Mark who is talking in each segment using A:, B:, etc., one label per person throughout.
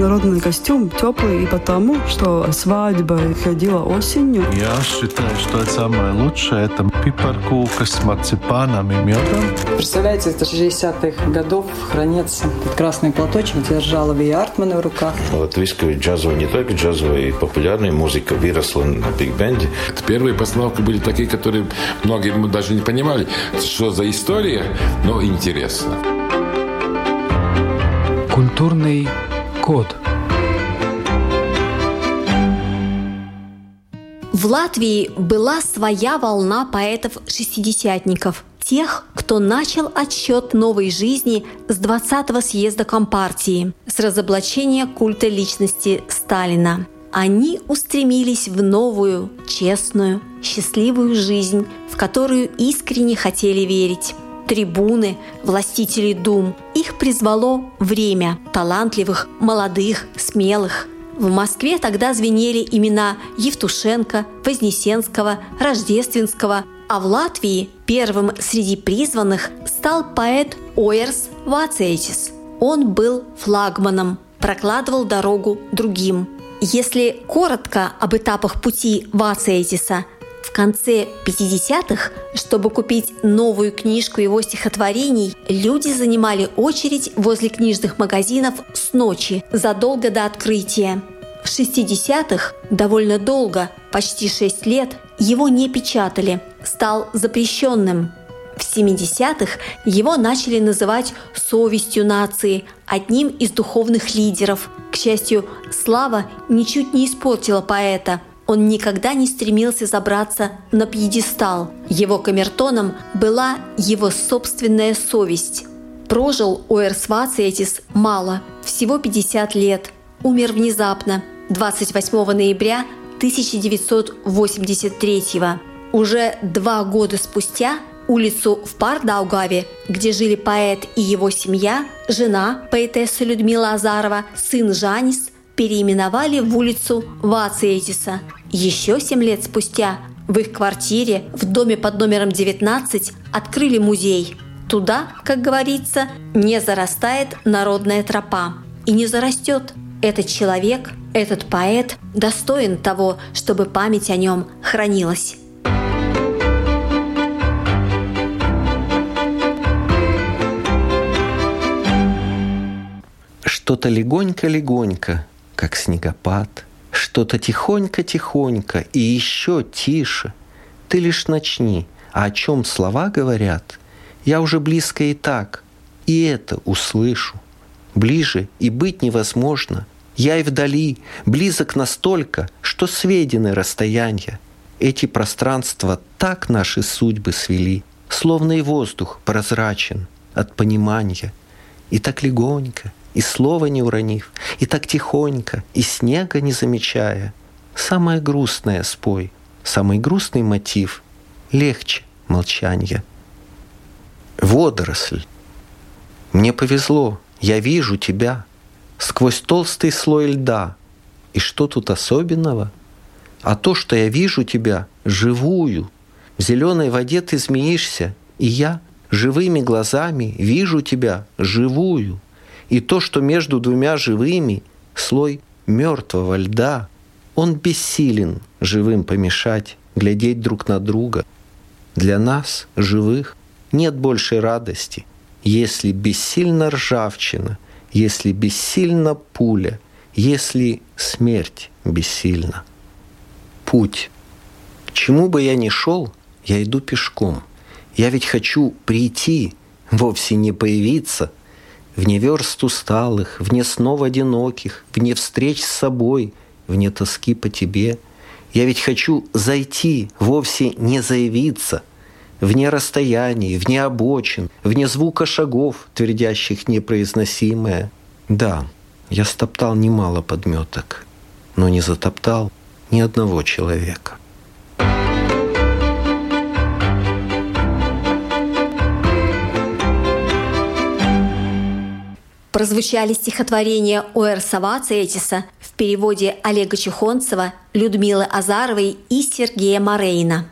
A: народный костюм теплый и потому, что свадьба ходила осенью.
B: Я считаю, что это самое лучшее. Это пипаркука с марципаном и медом.
C: Представляете, это 60-х годов хранится этот красный платочек, держала Ви Артмана в руках.
D: Латвийская джазовая, не только джазовая, популярная музыка выросла на биг-бенде.
E: Первые постановки были такие, которые многие мы даже не понимали, что за история, но интересно.
F: Культурный код.
G: В Латвии была своя волна поэтов-шестидесятников, тех, кто начал отсчет новой жизни с 20-го съезда Компартии, с разоблачения культа личности Сталина. Они устремились в новую, честную, счастливую жизнь, в которую искренне хотели верить трибуны, властителей дум. Их призвало время талантливых, молодых, смелых. В Москве тогда звенели имена Евтушенко, Вознесенского, Рождественского, а в Латвии первым среди призванных стал поэт Оерс Вацейтис. Он был флагманом, прокладывал дорогу другим. Если коротко об этапах пути Вацейтиса – в конце 50-х, чтобы купить новую книжку его стихотворений, люди занимали очередь возле книжных магазинов с ночи, задолго до открытия. В 60-х, довольно долго, почти 6 лет, его не печатали, стал запрещенным. В 70-х его начали называть «совестью нации», одним из духовных лидеров. К счастью, слава ничуть не испортила поэта – он никогда не стремился забраться на пьедестал. Его камертоном была его собственная совесть. Прожил Уэрс Вацетис мало, всего 50 лет. Умер внезапно, 28 ноября 1983 Уже два года спустя улицу в Пардаугаве, где жили поэт и его семья, жена поэтесса Людмила Азарова, сын Жанис – переименовали в улицу Вациэтиса. Еще семь лет спустя в их квартире в доме под номером 19 открыли музей. Туда, как говорится, не зарастает народная тропа. И не зарастет. Этот человек, этот поэт достоин того, чтобы память о нем хранилась.
H: Что-то легонько-легонько как снегопад, что-то тихонько-тихонько и еще тише. Ты лишь начни, а о чем слова говорят, я уже близко и так, и это услышу. Ближе и быть невозможно. Я и вдали, близок настолько, что сведены расстояния. Эти пространства так наши судьбы свели, словно и воздух прозрачен от понимания. И так легонько, и слова не уронив, и так тихонько, и снега не замечая. Самое грустное спой, самый грустный мотив — легче молчания. Водоросль. Мне повезло, я вижу тебя сквозь толстый слой льда. И что тут особенного? А то, что я вижу тебя живую. В зеленой воде ты змеишься, и я живыми глазами вижу тебя живую и то, что между двумя живыми слой мертвого льда, он бессилен живым помешать, глядеть друг на друга. Для нас, живых, нет большей радости, если бессильна ржавчина, если бессильна пуля, если смерть бессильна. Путь. К чему бы я ни шел, я иду пешком. Я ведь хочу прийти, вовсе не появиться – Вне верст усталых, вне снов одиноких, вне встреч с собой, вне тоски по тебе. Я ведь хочу зайти, вовсе не заявиться, вне расстояний, вне обочин, вне звука шагов, твердящих непроизносимое. Да, я стоптал немало подметок, но не затоптал ни одного человека.
G: Прозвучали стихотворения Уэрса Вацетиса в переводе Олега Чехонцева, Людмилы Азаровой и Сергея Морейна.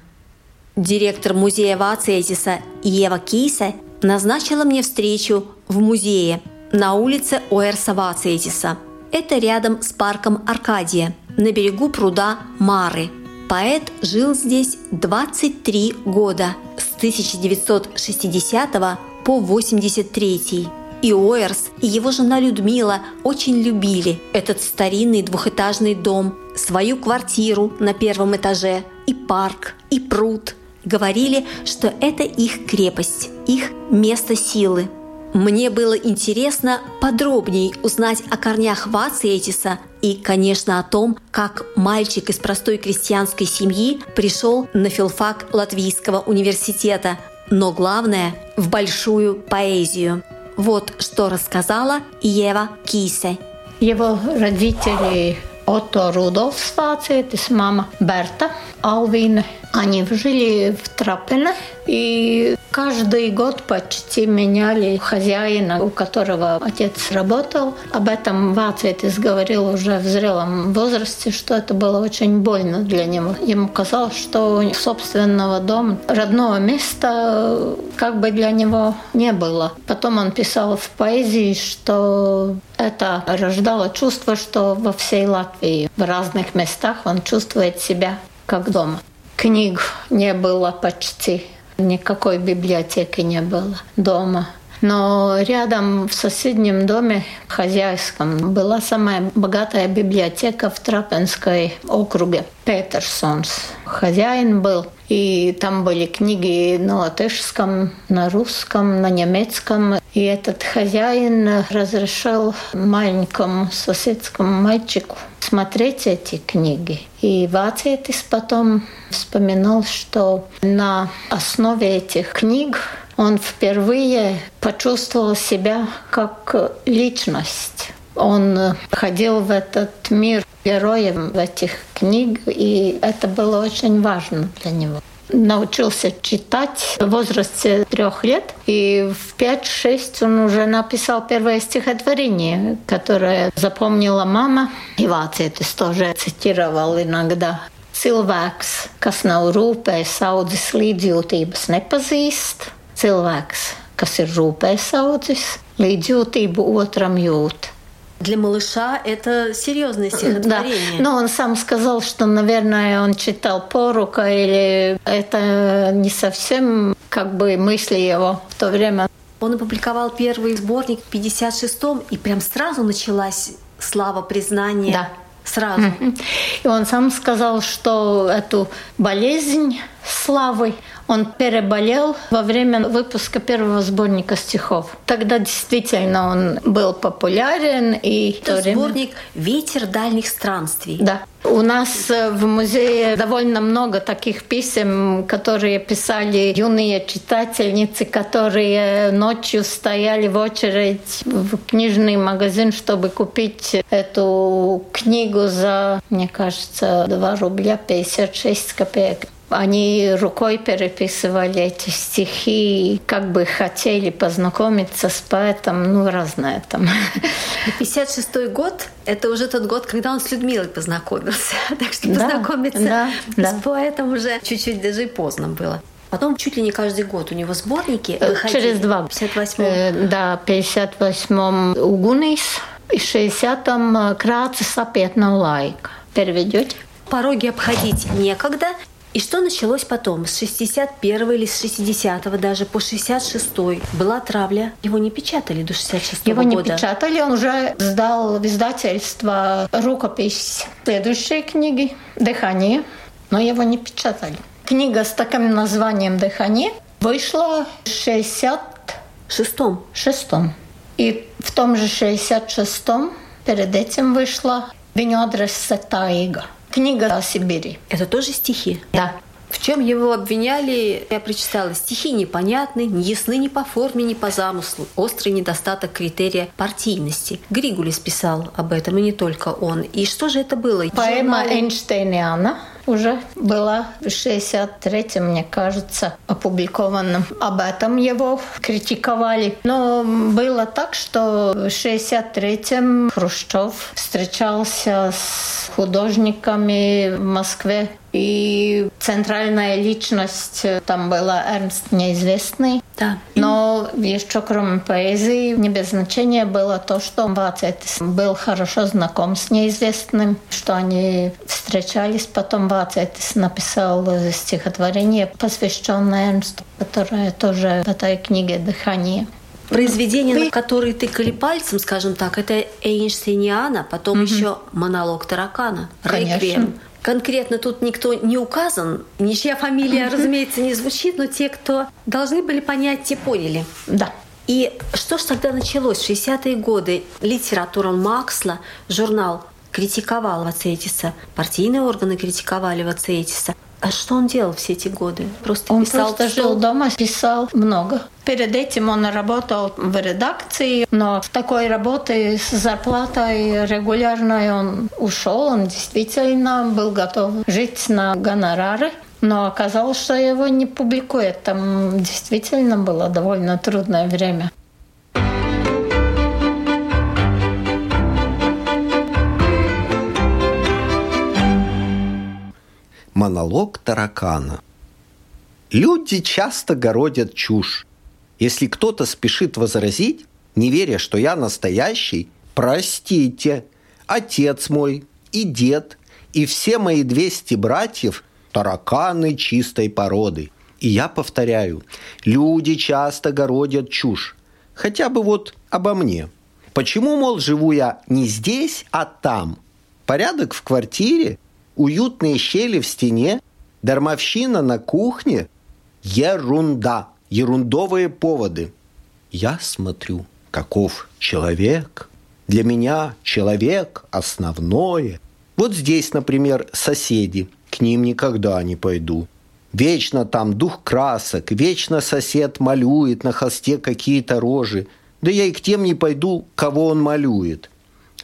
G: Директор музея Вацетиса Ева Кейса назначила мне встречу в музее на улице Уэрса Вацетиса. Это рядом с парком Аркадия, на берегу пруда Мары. Поэт жил здесь 23 года, с 1960 по 83. И Оэрс, и его жена Людмила очень любили этот старинный двухэтажный дом, свою квартиру на первом этаже, и парк, и пруд. Говорили, что это их крепость, их место силы. Мне было интересно подробнее узнать о корнях Вациэтиса и, конечно, о том, как мальчик из простой крестьянской семьи пришел на филфак Латвийского университета, но главное – в большую поэзию. Вот что рассказала Ева Кисе.
I: Его родители Отто Рудolfs Vācietis, мама Берта Алвина. Они жили в Трапене, и каждый год почти меняли хозяина, у которого отец работал. Об этом Вацветис говорил уже в зрелом возрасте, что это было очень больно для него. Ему казалось, что собственного дома, родного места как бы для него не было. Потом он писал в поэзии, что это рождало чувство, что во всей Латвии, в разных местах он чувствует себя как дома. Книг не было почти, никакой библиотеки не было дома. Но рядом в соседнем доме хозяйском была самая богатая библиотека в Трапенской округе. Петерсонс. Хозяин был. И там были книги на латышском, на русском, на немецком. И этот хозяин разрешил маленькому соседскому мальчику смотреть эти книги. И Вацетис потом вспоминал, что на основе этих книг он впервые почувствовал себя как личность. Он ходил в этот мир героем этих книг, и это было очень важно для него научился читать в возрасте трех лет. И в пять-шесть он уже написал первое стихотворение, которое запомнила мама. И Вācietis тоже цитировал иногда. Cilvēks, kas nav rūpējis audzis līdzjūtības, nepazīst. Cilvēks, kas ir rūpējis audzis, līdzjūtību otram jūt.
G: Для малыша это серьезное стихотворение.
I: Да. Но он сам сказал, что, наверное, он читал Порука, или это не совсем как бы мысли его в то время.
G: Он опубликовал первый сборник в 56-м, и прям сразу началась слава признания.
I: Да.
G: Сразу.
I: И он сам сказал, что эту болезнь славы он переболел во время выпуска первого сборника стихов. Тогда действительно он был популярен. И
G: Это сборник «Ветер дальних странствий».
I: Да. У нас в музее довольно много таких писем, которые писали юные читательницы, которые ночью стояли в очередь в книжный магазин, чтобы купить эту книгу за, мне кажется, 2 рубля 56 копеек. Они рукой переписывали эти стихи, как бы хотели познакомиться с поэтом, ну, разное там.
G: 56 год – это уже тот год, когда он с Людмилой познакомился. Так что
I: Да,
G: познакомиться
I: да, да.
G: с поэтом уже чуть-чуть даже и поздно было. Потом чуть ли не каждый год у него сборники выходили.
I: Через два.
G: В 58
I: Э, Да, 58-м Угунис и 60-м Крācis сапетна лайка. Переведете?
G: Пороги обходить некогда. И что началось потом? С 61 или с 60 даже по 66 была травля. Его не печатали до 66
I: Его не
G: года.
I: печатали, он уже сдал в издательство рукопись следующей книги «Дыхание», но его не печатали. Книга с таким названием «Дыхание» вышла в 66-м.
G: Шестом.
I: И в том же 66-м перед этим вышла «Viņu adrese Taiga». Книга о Сибири.
G: Это тоже стихи.
I: Да.
G: В чем его обвиняли, я прочитала, стихи непонятны, не ясны ни по форме, ни по замыслу, острый недостаток критерия партийности. Григулис писал об этом, и не только он. И что же это было?
I: Поэма
G: Журналы-
I: Эйнштейниана уже была в 63-м, мне кажется, опубликована. Об этом его критиковали. Но было так, что в 63-м Хрущев встречался с художниками в Москве И центральная личность там была Эрнст Неизвестный.
G: Да.
I: Но еще кроме поэзии не без значения было то, что Вацетис был хорошо знаком с Неизвестным, что они встречались. Потом Вацетис написал стихотворение, посвященное Эрнсту, которое тоже в этой книге «Дыхание».
G: Произведение, на которое тыкали пальцем, скажем так, это Эйнштейниана, потом угу. еще монолог таракана.
I: Конечно.
G: Реквием. Конкретно тут никто не указан, ничья фамилия, разумеется, не звучит, но те, кто должны были понять, те поняли.
I: Да.
G: И что ж тогда началось? В 60-е годы литература Максла, журнал критиковал Вацетиса, партийные органы критиковали Вацетиса. А что он делал все эти годы? Просто
I: он
G: писал
I: просто жил дома, писал много. Перед этим он работал в редакции, но в такой работы с зарплатой регулярной он ушел. Он действительно был готов жить на гонорары. Но оказалось, что его не публикуют. Там действительно было довольно трудное время.
H: Монолог таракана. Люди часто городят чушь. Если кто-то спешит возразить, не веря, что я настоящий, простите, отец мой и дед, и все мои 200 братьев – тараканы чистой породы. И я повторяю, люди часто городят чушь. Хотя бы вот обо мне. Почему, мол, живу я не здесь, а там? Порядок в квартире – уютные щели в стене, дармовщина на кухне – ерунда, ерундовые поводы. Я смотрю, каков человек. Для меня человек – основное. Вот здесь, например, соседи. К ним никогда не пойду. Вечно там дух красок, вечно сосед малюет на холсте какие-то рожи. Да я и к тем не пойду, кого он малюет.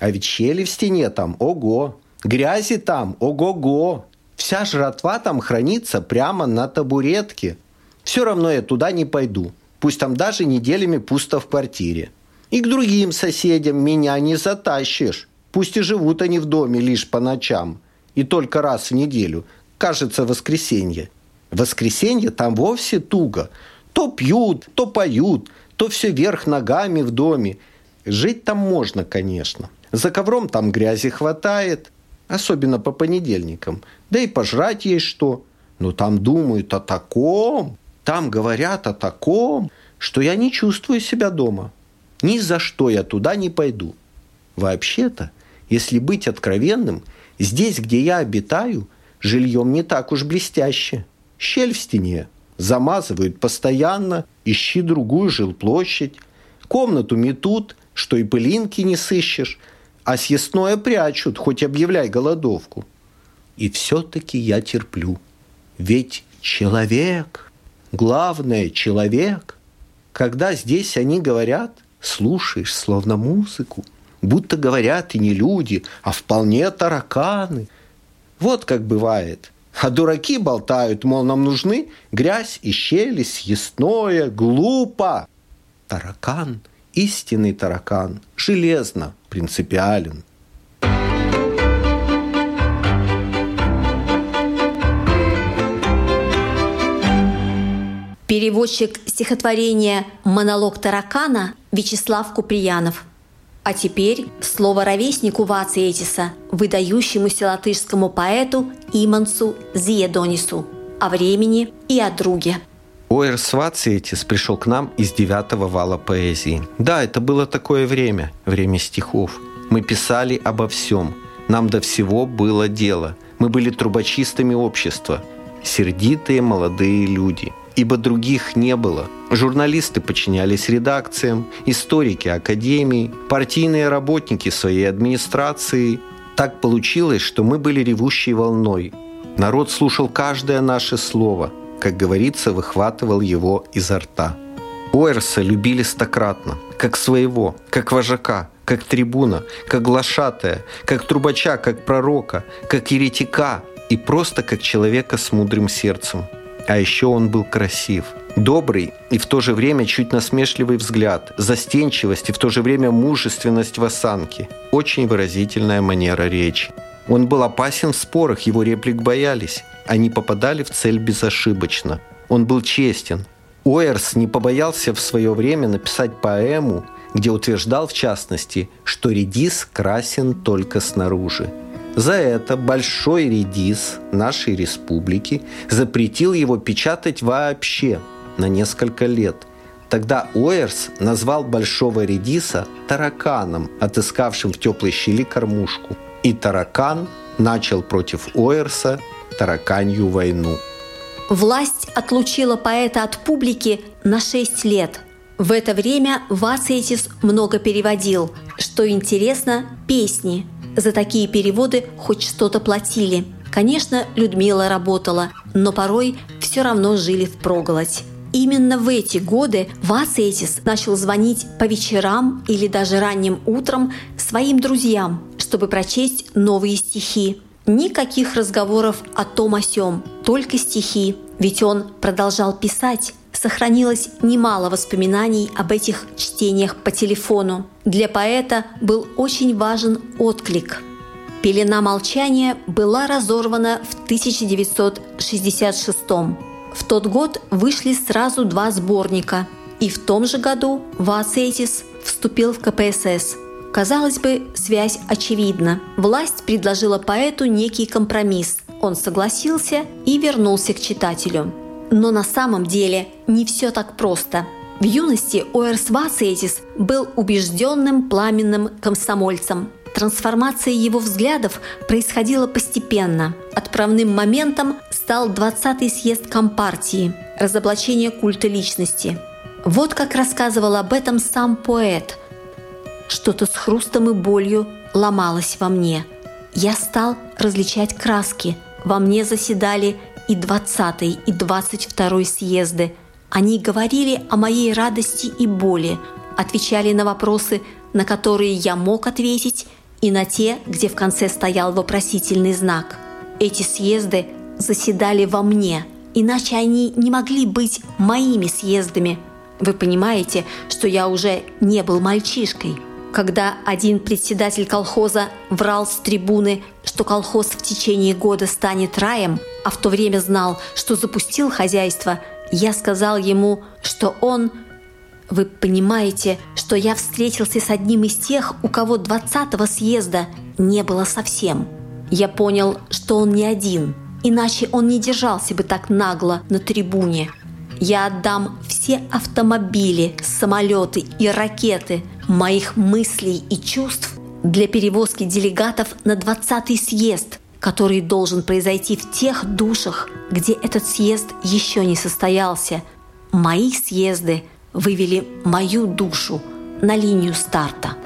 H: А ведь щели в стене там, ого, Грязи там, ого-го. Вся жратва там хранится прямо на табуретке. Все равно я туда не пойду. Пусть там даже неделями пусто в квартире. И к другим соседям меня не затащишь. Пусть и живут они в доме лишь по ночам. И только раз в неделю. Кажется, воскресенье. воскресенье там вовсе туго. То пьют, то поют, то все вверх ногами в доме. Жить там можно, конечно. За ковром там грязи хватает, особенно по понедельникам. Да и пожрать есть что. Но там думают о таком, там говорят о таком, что я не чувствую себя дома. Ни за что я туда не пойду. Вообще-то, если быть откровенным, здесь, где я обитаю, жильем не так уж блестяще. Щель в стене. Замазывают постоянно, ищи другую жилплощадь. Комнату метут, что и пылинки не сыщешь – а съестное прячут, хоть объявляй голодовку. И все-таки я терплю. Ведь человек, главное человек, когда здесь они говорят, слушаешь словно музыку, будто говорят и не люди, а вполне тараканы. Вот как бывает. А дураки болтают, мол, нам нужны грязь и щели, съестное, глупо. Таракан – истинный таракан, железно принципиален.
G: Переводчик стихотворения «Монолог таракана» Вячеслав Куприянов. А теперь слово ровеснику Вациэтиса, выдающемуся латышскому поэту Имансу Зиедонису о времени и о друге.
H: Оэр Свациетис пришел к нам из девятого вала поэзии. Да, это было такое время, время стихов. Мы писали обо всем. Нам до всего было дело. Мы были трубочистами общества. Сердитые молодые люди. Ибо других не было. Журналисты подчинялись редакциям, историки – академии, партийные работники – своей администрации. Так получилось, что мы были ревущей волной. Народ слушал каждое наше слово – как говорится, выхватывал его изо рта. Уэрса любили стократно, как своего, как вожака, как трибуна, как глашатая, как трубача, как пророка, как еретика и просто как человека с мудрым сердцем. А еще он был красив. Добрый и в то же время чуть насмешливый взгляд, застенчивость и в то же время мужественность в осанке. Очень выразительная манера речи. Он был опасен в спорах, его реплик боялись. Они попадали в цель безошибочно. Он был честен. Уэрс не побоялся в свое время написать поэму, где утверждал в частности, что редис красен только снаружи. За это Большой редис нашей республики запретил его печатать вообще на несколько лет. Тогда Уэрс назвал Большого редиса тараканом, отыскавшим в теплой щели кормушку. И таракан начал против Уэрса тараканью войну.
G: Власть отлучила поэта от публики на 6 лет. В это время Вацетис много переводил. Что интересно, песни. За такие переводы хоть что-то платили. Конечно, Людмила работала, но порой все равно жили в проголодь. Именно в эти годы Вацетис начал звонить по вечерам или даже ранним утром своим друзьям, чтобы прочесть новые стихи. Никаких разговоров о том о сём, только стихи. Ведь он продолжал писать. Сохранилось немало воспоминаний об этих чтениях по телефону. Для поэта был очень важен отклик. Пелена молчания была разорвана в 1966 В тот год вышли сразу два сборника. И в том же году Васетис вступил в КПСС – Казалось бы, связь очевидна. Власть предложила поэту некий компромисс. Он согласился и вернулся к читателю. Но на самом деле не все так просто. В юности Оэрс Васетис был убежденным пламенным комсомольцем. Трансформация его взглядов происходила постепенно. Отправным моментом стал 20-й съезд Компартии – разоблачение культа личности. Вот как рассказывал об этом сам поэт – что-то с хрустом и болью ломалось во мне. Я стал различать краски. Во мне заседали и 20 и 22 съезды. Они говорили о моей радости и боли, отвечали на вопросы, на которые я мог ответить, и на те, где в конце стоял вопросительный знак. Эти съезды заседали во мне, иначе они не могли быть моими съездами. Вы понимаете, что я уже не был мальчишкой – когда один председатель колхоза врал с трибуны, что колхоз в течение года станет раем, а в то время знал, что запустил хозяйство, я сказал ему, что он... Вы понимаете, что я встретился с одним из тех, у кого 20-го съезда не было совсем. Я понял, что он не один, иначе он не держался бы так нагло на трибуне. Я отдам все автомобили, самолеты и ракеты – моих мыслей и чувств для перевозки делегатов на 20-й съезд, который должен произойти в тех душах, где этот съезд еще не состоялся. Мои съезды вывели мою душу на линию старта.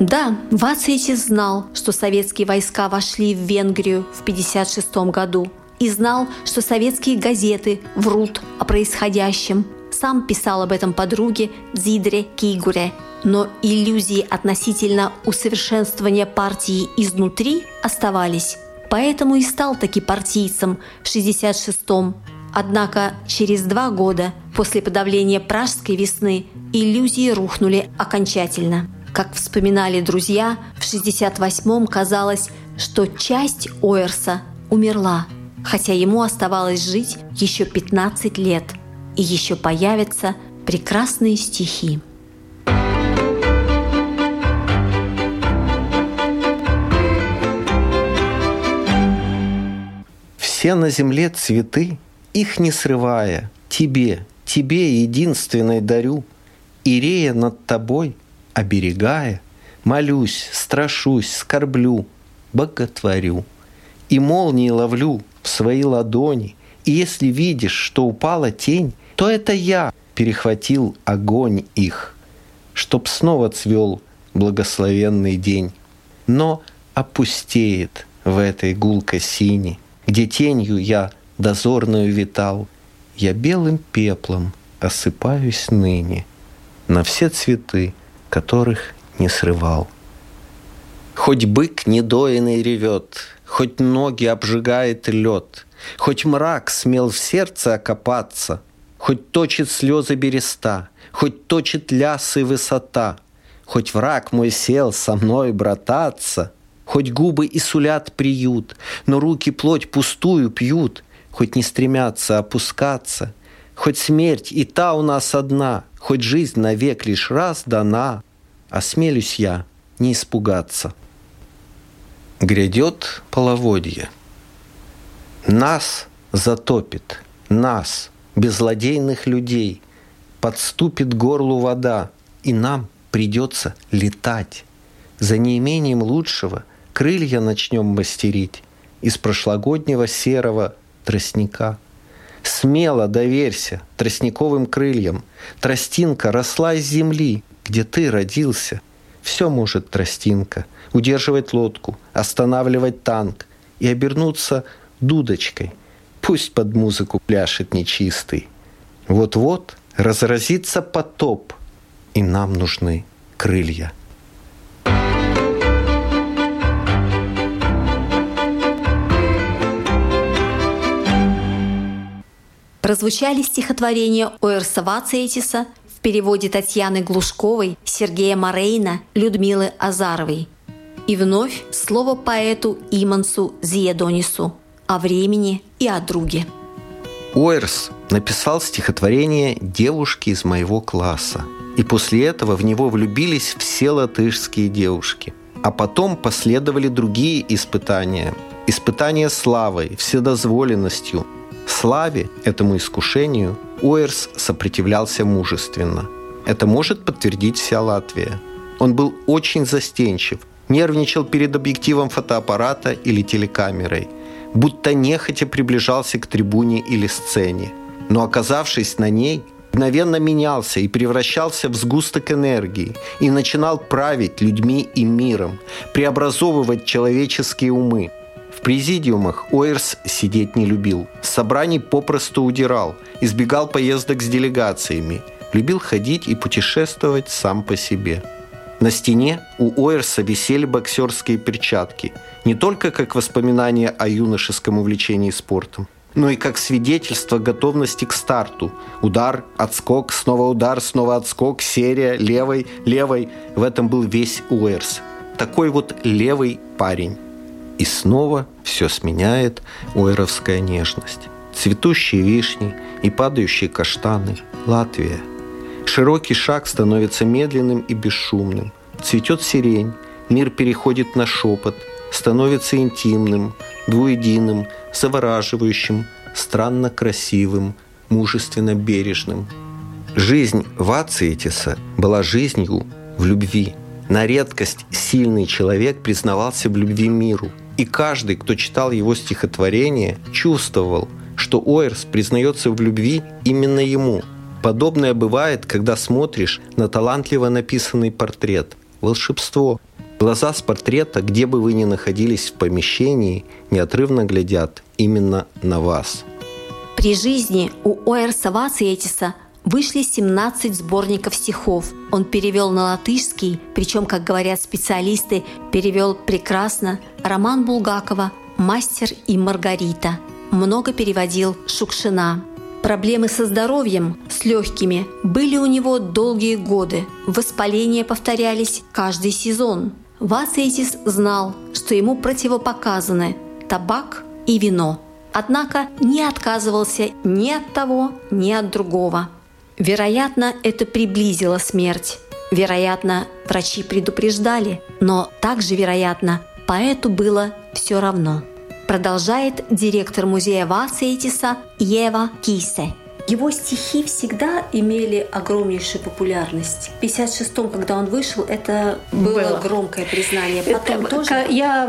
G: Да, Вацетис знал, что советские войска вошли в Венгрию в 1956 году и знал, что советские газеты врут о происходящем. Сам писал об этом подруге Зидре Кигуре – но иллюзии относительно усовершенствования партии изнутри оставались. Поэтому и стал таки партийцем в 66-м. Однако через два года после подавления Пражской весны иллюзии рухнули окончательно. Как вспоминали друзья, в 68-м казалось, что часть Ойерса умерла, хотя ему оставалось жить еще 15 лет, и еще появятся прекрасные стихи.
H: Все на земле цветы, их не срывая, Тебе, тебе единственной дарю, Ирея над тобой, оберегая, Молюсь, страшусь, скорблю, боготворю. И молнии ловлю в свои ладони, И если видишь, что упала тень, То это я перехватил огонь их, Чтоб снова цвел благословенный день. Но опустеет в этой гулко сине где тенью я дозорную витал, я белым пеплом осыпаюсь ныне на все цветы, которых не срывал. Хоть бык недоенный ревет, хоть ноги обжигает лед, хоть мрак смел в сердце окопаться, хоть точит слезы береста, хоть точит лясы высота, хоть враг мой сел со мной брататься — Хоть губы и сулят приют, но руки плоть пустую пьют, Хоть не стремятся опускаться, Хоть смерть и та у нас одна, Хоть жизнь навек лишь раз дана, Осмелюсь я не испугаться. Грядет половодье. Нас затопит, нас, беззлодейных людей, Подступит горлу вода, и нам придется летать. За неимением лучшего крылья начнем мастерить из прошлогоднего серого тростника. Смело доверься тростниковым крыльям. Тростинка росла из земли, где ты родился. Все может тростинка. Удерживать лодку, останавливать танк и обернуться дудочкой. Пусть под музыку пляшет нечистый. Вот-вот разразится потоп, и нам нужны крылья.
G: Прозвучали стихотворения Оэрса Вацетиса в переводе Татьяны Глушковой, Сергея Морейна, Людмилы Азаровой. И вновь слово поэту Имансу Зиедонису о времени и о друге.
H: Уэрс написал стихотворение «Девушки из моего класса». И после этого в него влюбились все латышские девушки. А потом последовали другие испытания. Испытания славой, вседозволенностью. Славе, этому искушению, Уэрс сопротивлялся мужественно. Это может подтвердить вся Латвия. Он был очень застенчив, нервничал перед объективом фотоаппарата или телекамерой – будто нехотя приближался к трибуне или сцене. Но оказавшись на ней, мгновенно менялся и превращался в сгусток энергии и начинал править людьми и миром, преобразовывать человеческие умы. В президиумах Ойерс сидеть не любил. С собраний попросту удирал, избегал поездок с делегациями, любил ходить и путешествовать сам по себе. На стене у Ойерса висели боксерские перчатки, не только как воспоминание о юношеском увлечении спортом, но и как свидетельство готовности к старту. Удар, отскок, снова удар, снова отскок, серия, левой, левой. В этом был весь Уэрс. Такой вот левый парень. И снова все сменяет уэровская нежность. Цветущие вишни и падающие каштаны. Латвия – Широкий шаг становится медленным и бесшумным. Цветет сирень, мир переходит на шепот, становится интимным, двуединым, завораживающим, странно красивым, мужественно бережным. Жизнь Вациетиса была жизнью в любви. На редкость сильный человек признавался в любви миру. И каждый, кто читал его стихотворение, чувствовал, что Ойерс признается в любви именно ему – Подобное бывает, когда смотришь на талантливо написанный портрет. Волшебство. Глаза с портрета, где бы вы ни находились в помещении, неотрывно глядят именно на вас.
G: При жизни у Оэрса Вациетиса вышли 17 сборников стихов. Он перевел на латышский, причем, как говорят специалисты, перевел прекрасно роман Булгакова «Мастер и Маргарита». Много переводил Шукшина. Проблемы со здоровьем, с легкими, были у него долгие годы. Воспаления повторялись каждый сезон. Вацейтис знал, что ему противопоказаны табак и вино. Однако не отказывался ни от того, ни от другого. Вероятно, это приблизило смерть. Вероятно, врачи предупреждали, но также вероятно, поэту было все равно продолжает директор музея Вацейтиса Ева Кисе. Его стихи всегда имели огромнейшую популярность. В 56-м, когда он вышел, это было, было. громкое признание. Потом это, тоже...
I: Я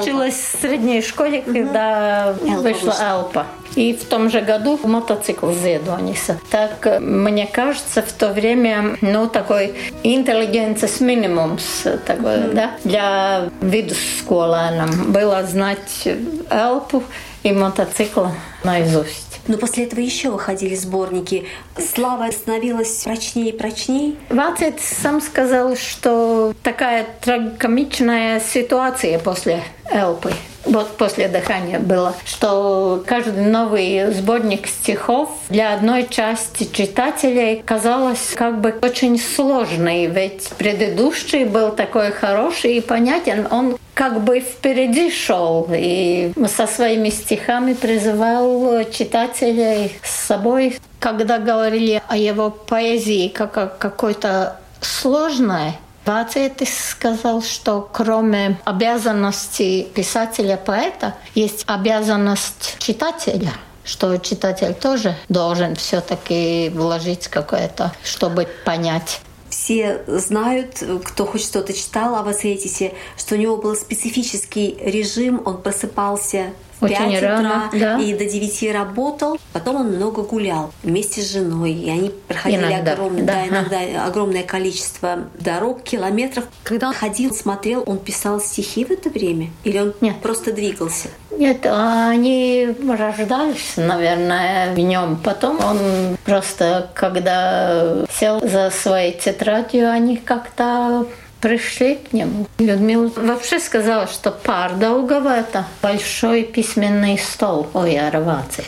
I: училась в средней школе, когда Элпа вышла, вышла Элпа. И в том же году мотоцикл Зедониса. Так, мне кажется, в то время, ну, такой интеллигенцис минимумс, такой, mm. да, для видуссколанам было знать Элпу и мотоцикл наизусть.
G: Но после этого еще выходили сборники. Слава становилась прочнее и прочнее.
I: Вацет сам сказал, что такая трагикомичная ситуация после Элпы вот после дыхания было, что каждый новый сборник стихов для одной части читателей казалось как бы очень сложный, ведь предыдущий был такой хороший и понятен, он как бы впереди шел и со своими стихами призывал читателей с собой. Когда говорили о его поэзии как о какой-то сложной, Вацетис сказал, что кроме обязанности писателя-поэта есть обязанность читателя что читатель тоже должен все-таки вложить какое-то, чтобы понять.
G: Все знают, кто хоть что-то читал о Васетисе, что у него был специфический режим, он просыпался
I: Очень
G: 5
I: рано,
G: утра
I: да.
G: и до 9 работал. Потом он много гулял вместе с женой. И они проходили
I: Иногда,
G: огромное,
I: да.
G: да, иногда огромное количество дорог, километров. Когда он ходил, смотрел, он писал стихи в это время? Или он
I: Нет.
G: просто двигался?
I: Нет, они рождались, наверное, в нем. Потом он просто, когда сел за своей тетрадью, они как-то пришли к нему. Людмила вообще сказала, что Пардаугава — это большой письменный стол у Яровацитис.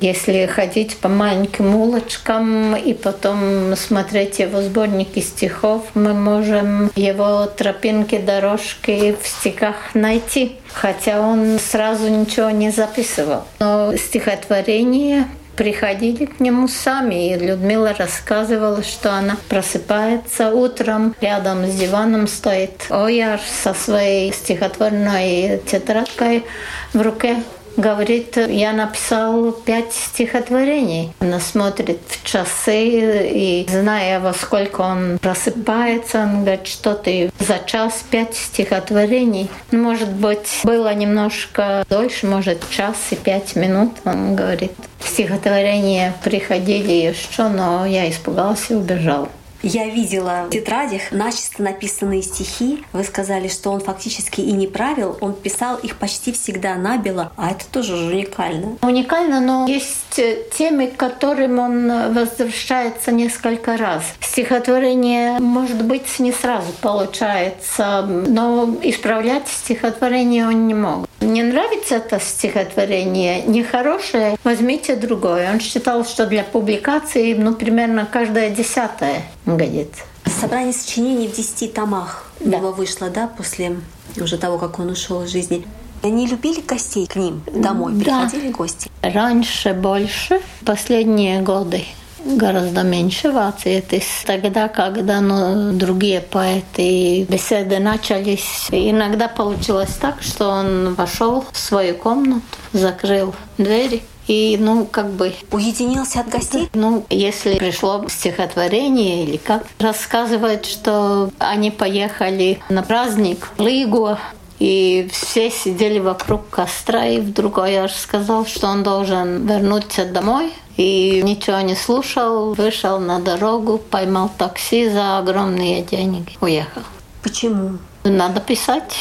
I: Если ходить по маленьким улочкам и потом смотреть его сборники стихов, мы можем его тропинки, дорожки в стихах найти. Хотя он сразу ничего не записывал. Но стихотворение приходили к нему сами. И Людмила рассказывала, что она просыпается утром, рядом с диваном стоит Ояр со своей стихотворной тетрадкой в руке. Говорит, я написал пять стихотворений. Она смотрит в часы и, зная, во сколько он просыпается, он говорит, что ты за час пять стихотворений. Ну, Может быть, было немножко дольше, может, час и пять минут. Он говорит, стихотворения приходили еще, но я испугался и убежал.
G: Я видела в тетрадях начисто написанные стихи. Вы сказали, что он фактически и не правил, он писал их почти всегда набело, а это тоже же уникально.
I: Уникально, но есть темы, к которым он возвращается несколько раз. Стихотворение, может быть, не сразу получается, но исправлять стихотворение он не мог. Не нравится это стихотворение, нехорошее, возьмите другое. Он считал, что для публикации, ну, примерно каждое десятое годится.
G: Собрание сочинений в десяти томах у
I: Да.
G: него вышло, да, после уже того, как он ушел из жизни. Они любили гостей к ним домой,
I: Да.
G: приходили гости.
I: Раньше больше, последние годы гораздо меньше Вацетис. Тогда, когда ну, другие поэты беседы начались, иногда получилось так, что он вошел в свою комнату, закрыл двери и, ну, как бы
G: Уединился от гостей?
I: ну, если пришло стихотворение или как, рассказывает, что они поехали на праздник в Лигу, и все сидели вокруг костра, и вдруг Ояр сказал, что он должен вернуться домой, и ничего не слушал, вышел на дорогу, поймал такси за огромные деньги, уехал.
G: Почему?
I: Надо писать.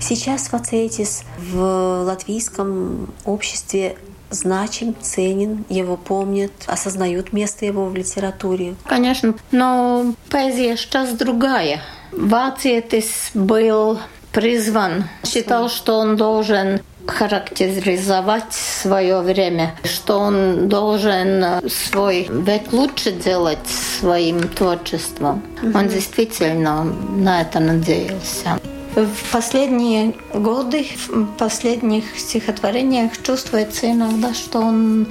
G: Сейчас Вацетис в латвийском обществе значим, ценен, его помнят, осознают место его в литературе.
I: Конечно, но поэзия сейчас другая. Вацетис был призван, считал, что он должен характеризовать свое время, что он должен свой век лучше делать своим творчеством. Он действительно на это надеялся. В последние годы, в последних стихотворениях чувствуется иногда, что он,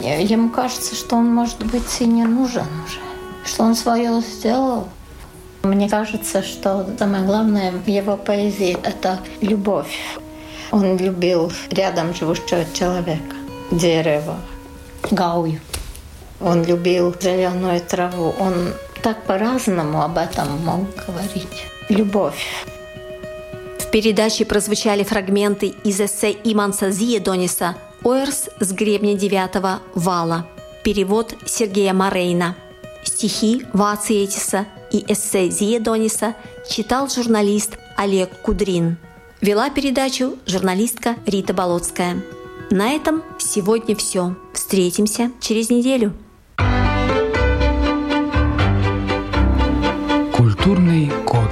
I: ему кажется, что он, может быть, и не нужен уже, что он свое сделал. Мне кажется, что самое главное в его поэзии — это любовь. Он любил рядом живущего человека, дерево, гаую. Он любил зеленую траву. Он так по-разному об этом мог говорить. Любовь.
G: Передаче прозвучали фрагменты из эссе Иманса Зиедониса «Оэрс с гребня девятого вала». Перевод Сергея Морейна. Стихи Вациетиса и эссе Зиедониса читал журналист Олег Кудрин. Вела передачу журналистка Рита Болотская. На этом сегодня все. Встретимся через неделю.
F: Культурный код.